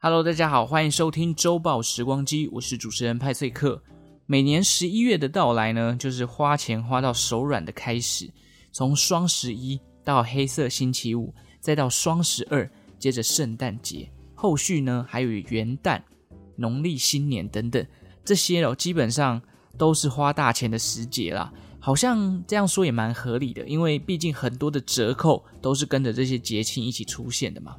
Hello，大家好，欢迎收听周报时光机，我是主持人派翠克。每年十一月的到来呢，就是花钱花到手软的开始。从双十一到黑色星期五，再到双十二，接着圣诞节，后续呢还有元旦、农历新年等等，这些哦基本上都是花大钱的时节啦。好像这样说也蛮合理的，因为毕竟很多的折扣都是跟着这些节庆一起出现的嘛。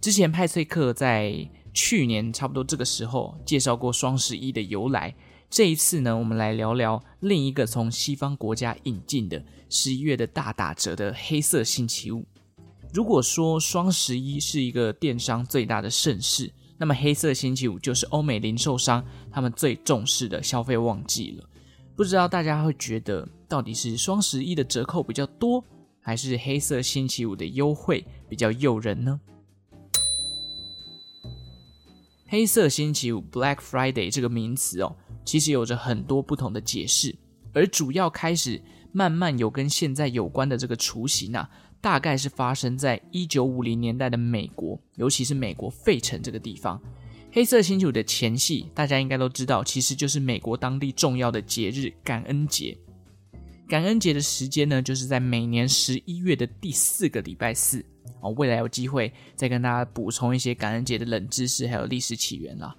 之前派翠克在去年差不多这个时候介绍过双十一的由来，这一次呢，我们来聊聊另一个从西方国家引进的十一月的大打折的黑色星期五。如果说双十一是一个电商最大的盛事，那么黑色星期五就是欧美零售商他们最重视的消费旺季了。不知道大家会觉得到底是双十一的折扣比较多，还是黑色星期五的优惠比较诱人呢？黑色星期五 （Black Friday） 这个名词哦，其实有着很多不同的解释，而主要开始慢慢有跟现在有关的这个雏形啊，大概是发生在一九五零年代的美国，尤其是美国费城这个地方。黑色星期五的前戏，大家应该都知道，其实就是美国当地重要的节日——感恩节。感恩节的时间呢，就是在每年十一月的第四个礼拜四。哦，未来有机会再跟大家补充一些感恩节的冷知识，还有历史起源啦。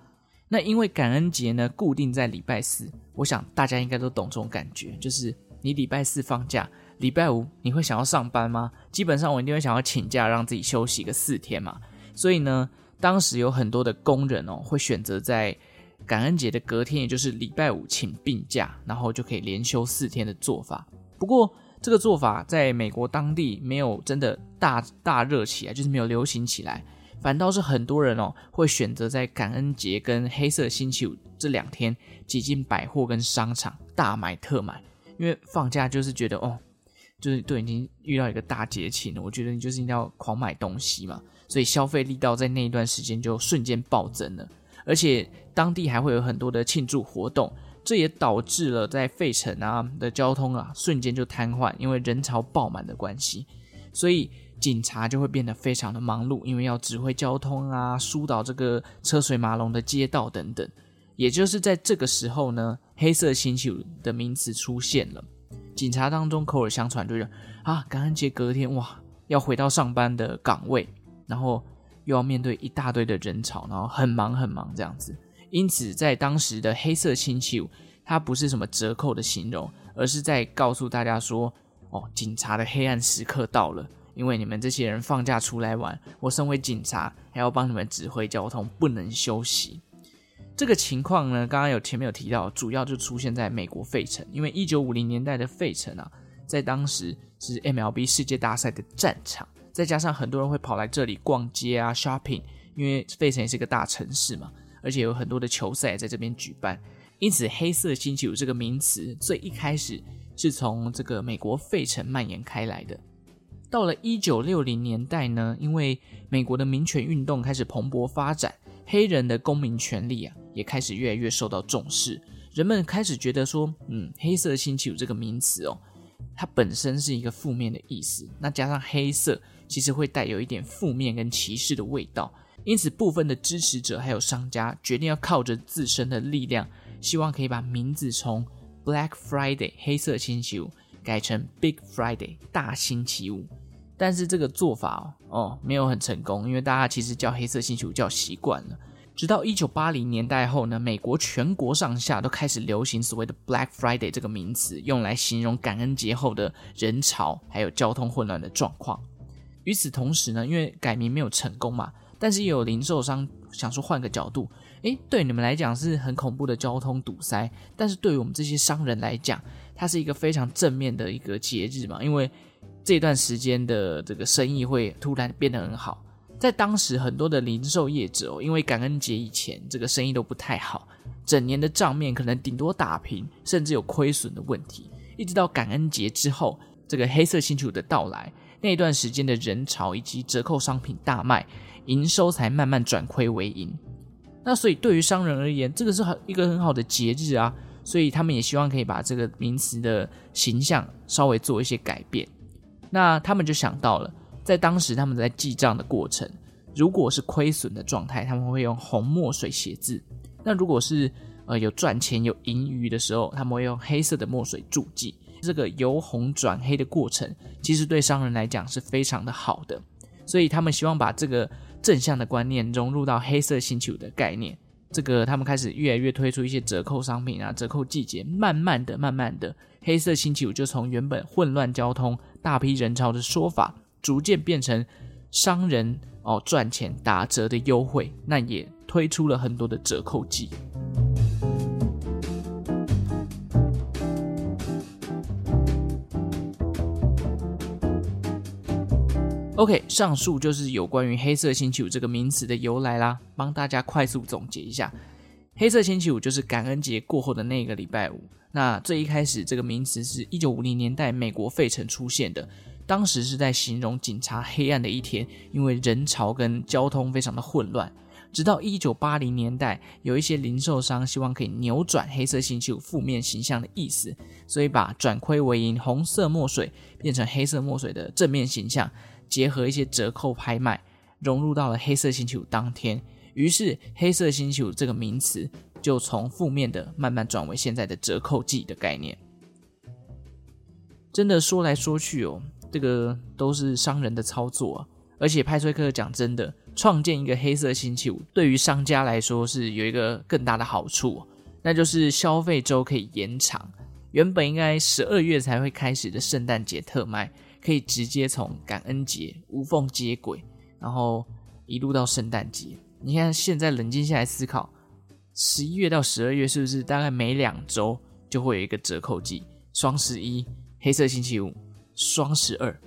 那因为感恩节呢，固定在礼拜四，我想大家应该都懂这种感觉，就是你礼拜四放假，礼拜五你会想要上班吗？基本上我一定会想要请假，让自己休息个四天嘛。所以呢，当时有很多的工人哦，会选择在感恩节的隔天，也就是礼拜五请病假，然后就可以连休四天的做法。不过，这个做法在美国当地没有真的大大热起来，就是没有流行起来，反倒是很多人哦会选择在感恩节跟黑色星期五这两天挤进百货跟商场大买特买，因为放假就是觉得哦，就是都已经遇到一个大节庆了，我觉得你就是一定要狂买东西嘛，所以消费力道在那一段时间就瞬间暴增了，而且当地还会有很多的庆祝活动。这也导致了在费城啊的交通啊瞬间就瘫痪，因为人潮爆满的关系，所以警察就会变得非常的忙碌，因为要指挥交通啊，疏导这个车水马龙的街道等等。也就是在这个时候呢，黑色星期五的名词出现了。警察当中口耳相传，就是啊，感恩节隔天哇，要回到上班的岗位，然后又要面对一大堆的人潮，然后很忙很忙这样子。因此，在当时的黑色星期五，它不是什么折扣的形容，而是在告诉大家说：“哦，警察的黑暗时刻到了，因为你们这些人放假出来玩，我身为警察还要帮你们指挥交通，不能休息。”这个情况呢，刚刚有前面有提到，主要就出现在美国费城，因为一九五零年代的费城啊，在当时是 MLB 世界大赛的战场，再加上很多人会跑来这里逛街啊、shopping，因为费城也是个大城市嘛。而且有很多的球赛在这边举办，因此“黑色星期五”这个名词最一开始是从这个美国费城蔓延开来的。到了一九六零年代呢，因为美国的民权运动开始蓬勃发展，黑人的公民权利啊也开始越来越受到重视。人们开始觉得说，嗯，“黑色星期五”这个名词哦，它本身是一个负面的意思，那加上黑色，其实会带有一点负面跟歧视的味道。因此，部分的支持者还有商家决定要靠着自身的力量，希望可以把名字从 Black Friday 黑色星期五改成 Big Friday 大星期五。但是这个做法哦，哦没有很成功，因为大家其实叫黑色星期五叫习惯了。直到一九八零年代后呢，美国全国上下都开始流行所谓的 Black Friday 这个名词，用来形容感恩节后的人潮还有交通混乱的状况。与此同时呢，因为改名没有成功嘛。但是也有零售商想说，换个角度，诶，对你们来讲是很恐怖的交通堵塞，但是对于我们这些商人来讲，它是一个非常正面的一个节日嘛，因为这段时间的这个生意会突然变得很好。在当时，很多的零售业者哦，因为感恩节以前这个生意都不太好，整年的账面可能顶多打平，甚至有亏损的问题。一直到感恩节之后，这个黑色星期五的到来，那段时间的人潮以及折扣商品大卖。营收才慢慢转亏为盈，那所以对于商人而言，这个是很一个很好的节日啊，所以他们也希望可以把这个名词的形象稍微做一些改变。那他们就想到了，在当时他们在记账的过程，如果是亏损的状态，他们会用红墨水写字；那如果是呃有赚钱、有盈余的时候，他们会用黑色的墨水注记。这个由红转黑的过程，其实对商人来讲是非常的好的，所以他们希望把这个正向的观念融入到黑色星期五的概念。这个他们开始越来越推出一些折扣商品啊，折扣季节，慢慢的、慢慢的，黑色星期五就从原本混乱交通、大批人潮的说法，逐渐变成商人哦赚钱打折的优惠，那也推出了很多的折扣季。OK，上述就是有关于黑色星期五这个名词的由来啦，帮大家快速总结一下。黑色星期五就是感恩节过后的那个礼拜五。那最一开始这个名词是一九五零年代美国费城出现的，当时是在形容警察黑暗的一天，因为人潮跟交通非常的混乱。直到一九八零年代，有一些零售商希望可以扭转黑色星期五负面形象的意思，所以把转亏为盈红色墨水变成黑色墨水的正面形象。结合一些折扣拍卖，融入到了黑色星期五当天，于是黑色星期五这个名词就从负面的慢慢转为现在的折扣季的概念。真的说来说去哦，这个都是商人的操作。而且派崔克讲真的，创建一个黑色星期五，对于商家来说是有一个更大的好处，那就是消费周可以延长。原本应该十二月才会开始的圣诞节特卖。可以直接从感恩节无缝接轨，然后一路到圣诞节。你看，现在冷静下来思考，十一月到十二月是不是大概每两周就会有一个折扣季？双十一、黑色星期五、双十二，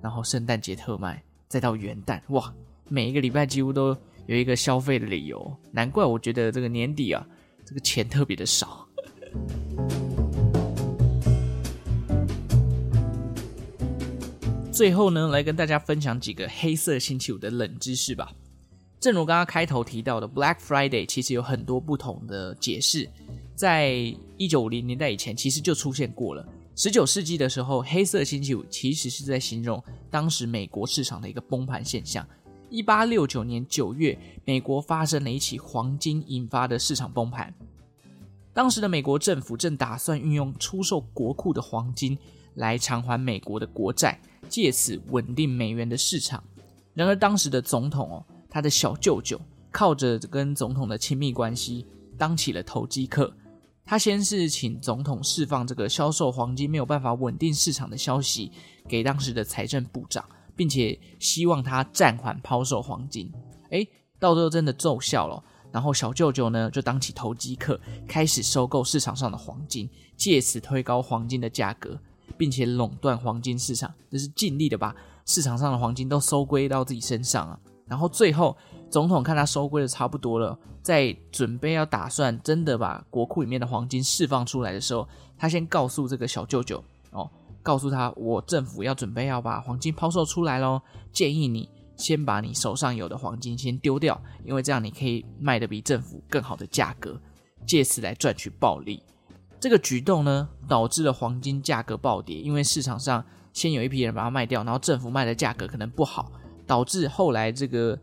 然后圣诞节特卖，再到元旦，哇，每一个礼拜几乎都有一个消费的理由。难怪我觉得这个年底啊，这个钱特别的少。最后呢，来跟大家分享几个黑色星期五的冷知识吧。正如刚刚开头提到的，Black Friday 其实有很多不同的解释。在一九五零年代以前，其实就出现过了。十九世纪的时候，黑色星期五其实是在形容当时美国市场的一个崩盘现象。一八六九年九月，美国发生了一起黄金引发的市场崩盘。当时的美国政府正打算运用出售国库的黄金来偿还美国的国债。借此稳定美元的市场。然而，当时的总统哦，他的小舅舅靠着跟总统的亲密关系，当起了投机客。他先是请总统释放这个销售黄金没有办法稳定市场的消息给当时的财政部长，并且希望他暂缓抛售黄金。诶，到最后真的奏效了。然后小舅舅呢，就当起投机客，开始收购市场上的黄金，借此推高黄金的价格。并且垄断黄金市场，就是尽力的把市场上的黄金都收归到自己身上啊。然后最后，总统看他收归的差不多了，在准备要打算真的把国库里面的黄金释放出来的时候，他先告诉这个小舅舅哦，告诉他我政府要准备要把黄金抛售出来喽，建议你先把你手上有的黄金先丢掉，因为这样你可以卖得比政府更好的价格，借此来赚取暴利。这个举动呢，导致了黄金价格暴跌，因为市场上先有一批人把它卖掉，然后政府卖的价格可能不好，导致后来这个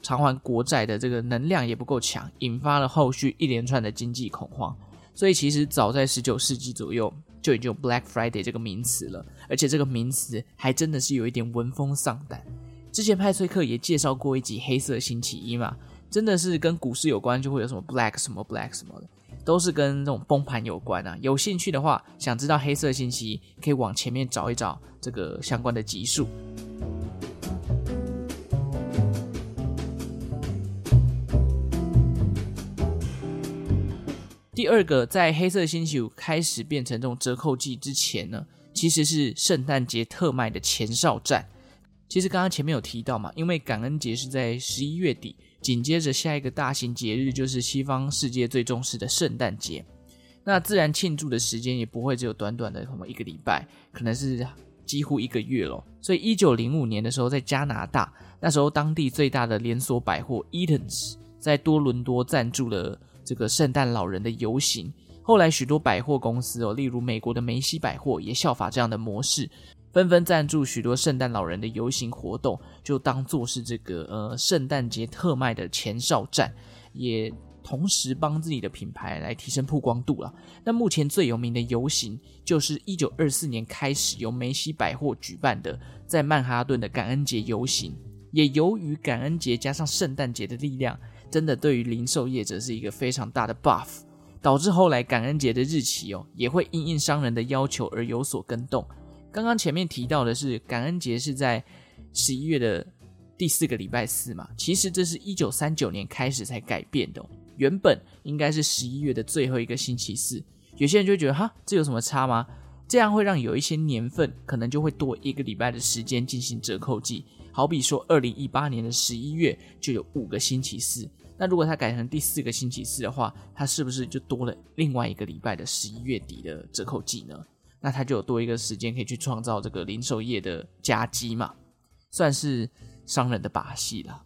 偿还国债的这个能量也不够强，引发了后续一连串的经济恐慌。所以其实早在十九世纪左右就已经有 Black Friday 这个名词了，而且这个名词还真的是有一点闻风丧胆。之前派崔克也介绍过一集黑色星期一嘛，真的是跟股市有关，就会有什么 Black 什么 Black 什么的。都是跟这种崩盘有关啊！有兴趣的话，想知道黑色星期，可以往前面找一找这个相关的集数。第二个，在黑色星期五开始变成这种折扣季之前呢，其实是圣诞节特卖的前哨战。其实刚刚前面有提到嘛，因为感恩节是在十一月底。紧接着下一个大型节日就是西方世界最重视的圣诞节，那自然庆祝的时间也不会只有短短的什么一个礼拜，可能是几乎一个月咯。所以一九零五年的时候，在加拿大，那时候当地最大的连锁百货 Eaton's 在多伦多赞助了这个圣诞老人的游行。后来许多百货公司哦，例如美国的梅西百货也效法这样的模式，纷纷赞助许多圣诞老人的游行活动，就当做是这个呃圣诞节特卖的前哨战，也同时帮自己的品牌来提升曝光度了。那目前最有名的游行就是一九二四年开始由梅西百货举办的在曼哈顿的感恩节游行，也由于感恩节加上圣诞节的力量，真的对于零售业者是一个非常大的 buff，导致后来感恩节的日期哦也会因应商人的要求而有所更动。刚刚前面提到的是感恩节是在十一月的第四个礼拜四嘛，其实这是一九三九年开始才改变的，原本应该是十一月的最后一个星期四。有些人就觉得哈，这有什么差吗？这样会让有一些年份可能就会多一个礼拜的时间进行折扣季。好比说二零一八年的十一月就有五个星期四，那如果它改成第四个星期四的话，它是不是就多了另外一个礼拜的十一月底的折扣季呢？那他就有多一个时间可以去创造这个零售业的夹击嘛，算是商人的把戏了。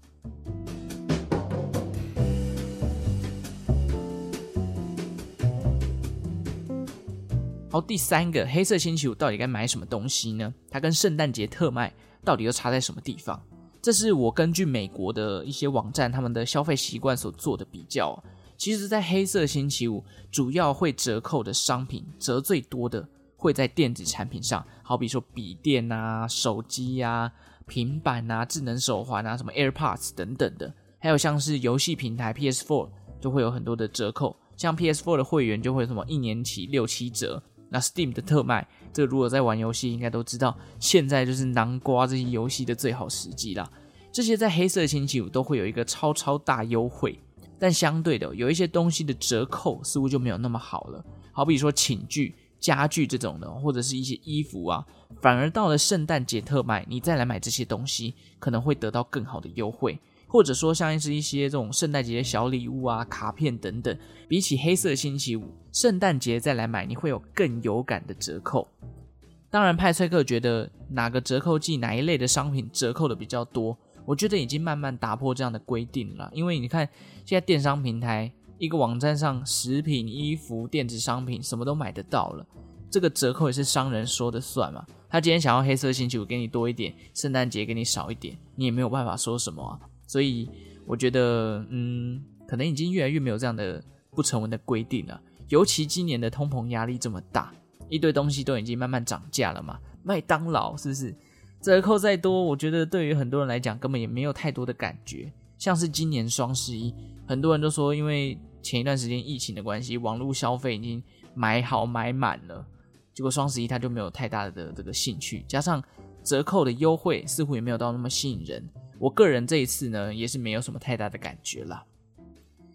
好，第三个黑色星期五到底该买什么东西呢？它跟圣诞节特卖到底又差在什么地方？这是我根据美国的一些网站他们的消费习惯所做的比较。其实，在黑色星期五主要会折扣的商品，折最多的。会在电子产品上，好比说笔电啊、手机啊、平板啊、智能手环啊、什么 AirPods 等等的，还有像是游戏平台 PS4 就会有很多的折扣，像 PS4 的会员就会什么一年起六七折。那 Steam 的特卖，这个如果在玩游戏应该都知道，现在就是南瓜这些游戏的最好时机啦。这些在黑色星期五都会有一个超超大优惠，但相对的有一些东西的折扣似乎就没有那么好了，好比说寝具。家具这种的，或者是一些衣服啊，反而到了圣诞节特卖，你再来买这些东西，可能会得到更好的优惠，或者说像是一些这种圣诞节的小礼物啊、卡片等等，比起黑色星期五，圣诞节再来买，你会有更有感的折扣。当然，派翠克觉得哪个折扣季哪一类的商品折扣的比较多，我觉得已经慢慢打破这样的规定了，因为你看现在电商平台。一个网站上，食品、衣服、电子商品什么都买得到了，这个折扣也是商人说的算嘛？他今天想要黑色星期五给你多一点，圣诞节给你少一点，你也没有办法说什么啊。所以我觉得，嗯，可能已经越来越没有这样的不成文的规定了。尤其今年的通膨压力这么大，一堆东西都已经慢慢涨价了嘛。麦当劳是不是折扣再多？我觉得对于很多人来讲，根本也没有太多的感觉。像是今年双十一，很多人都说，因为前一段时间疫情的关系，网络消费已经买好买满了，结果双十一他就没有太大的这个兴趣，加上折扣的优惠似乎也没有到那么吸引人。我个人这一次呢，也是没有什么太大的感觉啦。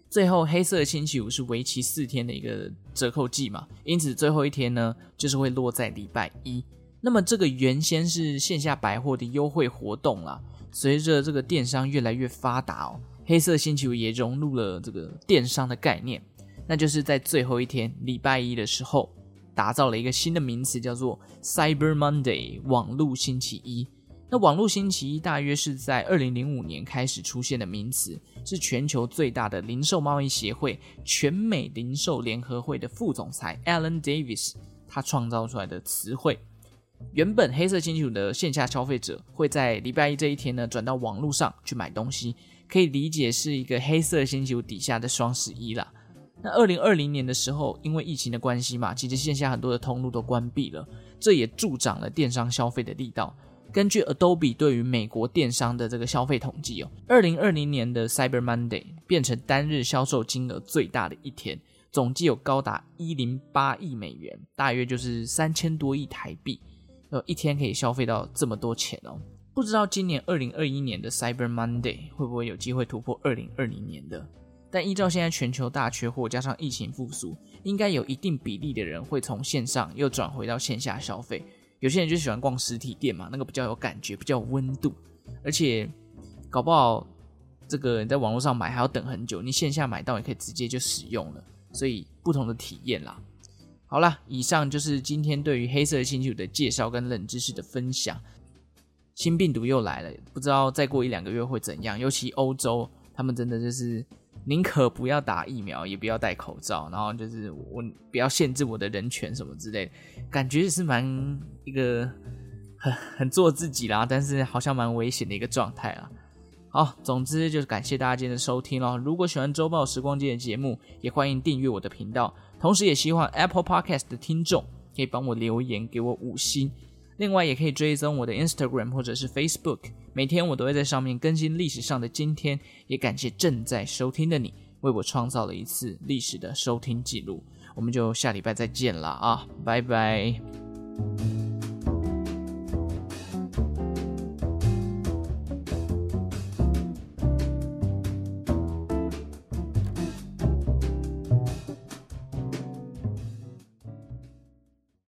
最后，黑色星期五是为期四天的一个折扣季嘛，因此最后一天呢，就是会落在礼拜一。那么这个原先是线下百货的优惠活动啦。随着这个电商越来越发达哦，黑色星期五也融入了这个电商的概念，那就是在最后一天礼拜一的时候，打造了一个新的名词，叫做 Cyber Monday，网络星期一。那网络星期一大约是在二零零五年开始出现的名词，是全球最大的零售贸易协会全美零售联合会的副总裁 Alan Davis 他创造出来的词汇。原本黑色星期五的线下消费者会在礼拜一这一天呢，转到网络上去买东西，可以理解是一个黑色星期五底下的双十一啦。那二零二零年的时候，因为疫情的关系嘛，其实线下很多的通路都关闭了，这也助长了电商消费的力道。根据 Adobe 对于美国电商的这个消费统计哦，二零二零年的 Cyber Monday 变成单日销售金额最大的一天，总计有高达一零八亿美元，大约就是三千多亿台币。呃，一天可以消费到这么多钱哦！不知道今年二零二一年的 Cyber Monday 会不会有机会突破二零二零年的？但依照现在全球大缺货，加上疫情复苏，应该有一定比例的人会从线上又转回到线下消费。有些人就喜欢逛实体店嘛，那个比较有感觉，比较有温度，而且搞不好这个你在网络上买还要等很久，你线下买到也可以直接就使用了，所以不同的体验啦。好了，以上就是今天对于黑色星期五的介绍跟冷知识的分享。新病毒又来了，不知道再过一两个月会怎样。尤其欧洲，他们真的就是宁可不要打疫苗，也不要戴口罩，然后就是我不要限制我的人权什么之类的，感觉是蛮一个很很做自己啦，但是好像蛮危险的一个状态啊。好，总之就是感谢大家今天的收听咯。如果喜欢周报时光机的节目，也欢迎订阅我的频道。同时，也希望 Apple Podcast 的听众可以帮我留言，给我五星。另外，也可以追踪我的 Instagram 或者是 Facebook，每天我都会在上面更新历史上的今天。也感谢正在收听的你，为我创造了一次历史的收听记录。我们就下礼拜再见了啊，拜拜。